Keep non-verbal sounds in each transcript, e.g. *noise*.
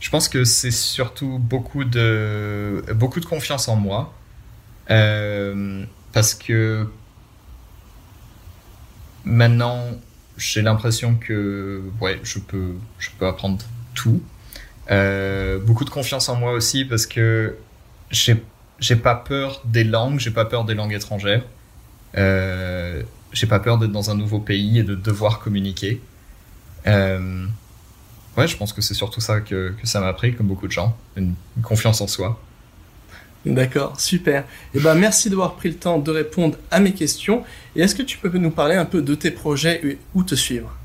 Je pense que c'est surtout beaucoup de, beaucoup de confiance en moi. Euh, parce que maintenant, j'ai l'impression que ouais, je, peux, je peux apprendre tout. Euh, beaucoup de confiance en moi aussi parce que j'ai j'ai pas peur des langues, j'ai pas peur des langues étrangères. Euh, j'ai pas peur d'être dans un nouveau pays et de devoir communiquer. Euh, ouais, je pense que c'est surtout ça que, que ça m'a appris, comme beaucoup de gens, une, confiance en soi. D'accord, super. Et eh ben, merci d'avoir pris le temps de répondre à mes questions. Et est-ce que tu peux nous parler un peu de tes projets et où te suivre?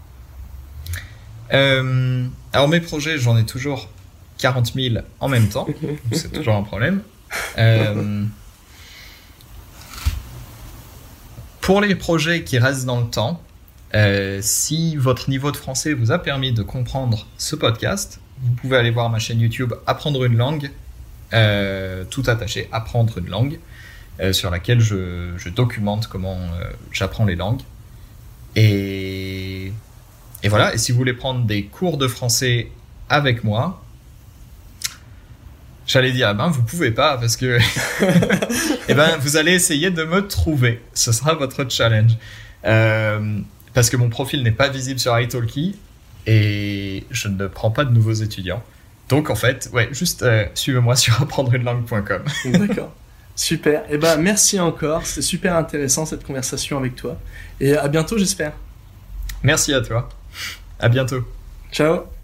Euh, Alors, mes projets, j'en ai toujours 40 000 en même temps. *laughs* c'est toujours un problème. Euh, pour les projets qui restent dans le temps, euh, si votre niveau de français vous a permis de comprendre ce podcast, vous pouvez aller voir ma chaîne YouTube Apprendre une langue, euh, tout attaché, Apprendre une langue, sur laquelle je, documente comment j'apprends les langues. Et, voilà, et si vous voulez prendre des cours de français avec moi, J'allais dire, ah ben, vous pouvez pas parce que, *laughs* eh ben, vous allez essayer de me trouver. Ce sera votre challenge. Euh, parce que mon profil n'est pas visible sur italki et je ne prends pas de nouveaux étudiants. Donc, en fait, ouais, juste euh, suivez-moi *laughs* sur apprendreunelangue.com. *laughs* D'accord. Super. Eh ben, merci encore. C'était super intéressant cette conversation avec toi. Et à bientôt, j'espère. Merci à toi. À bientôt. Ciao.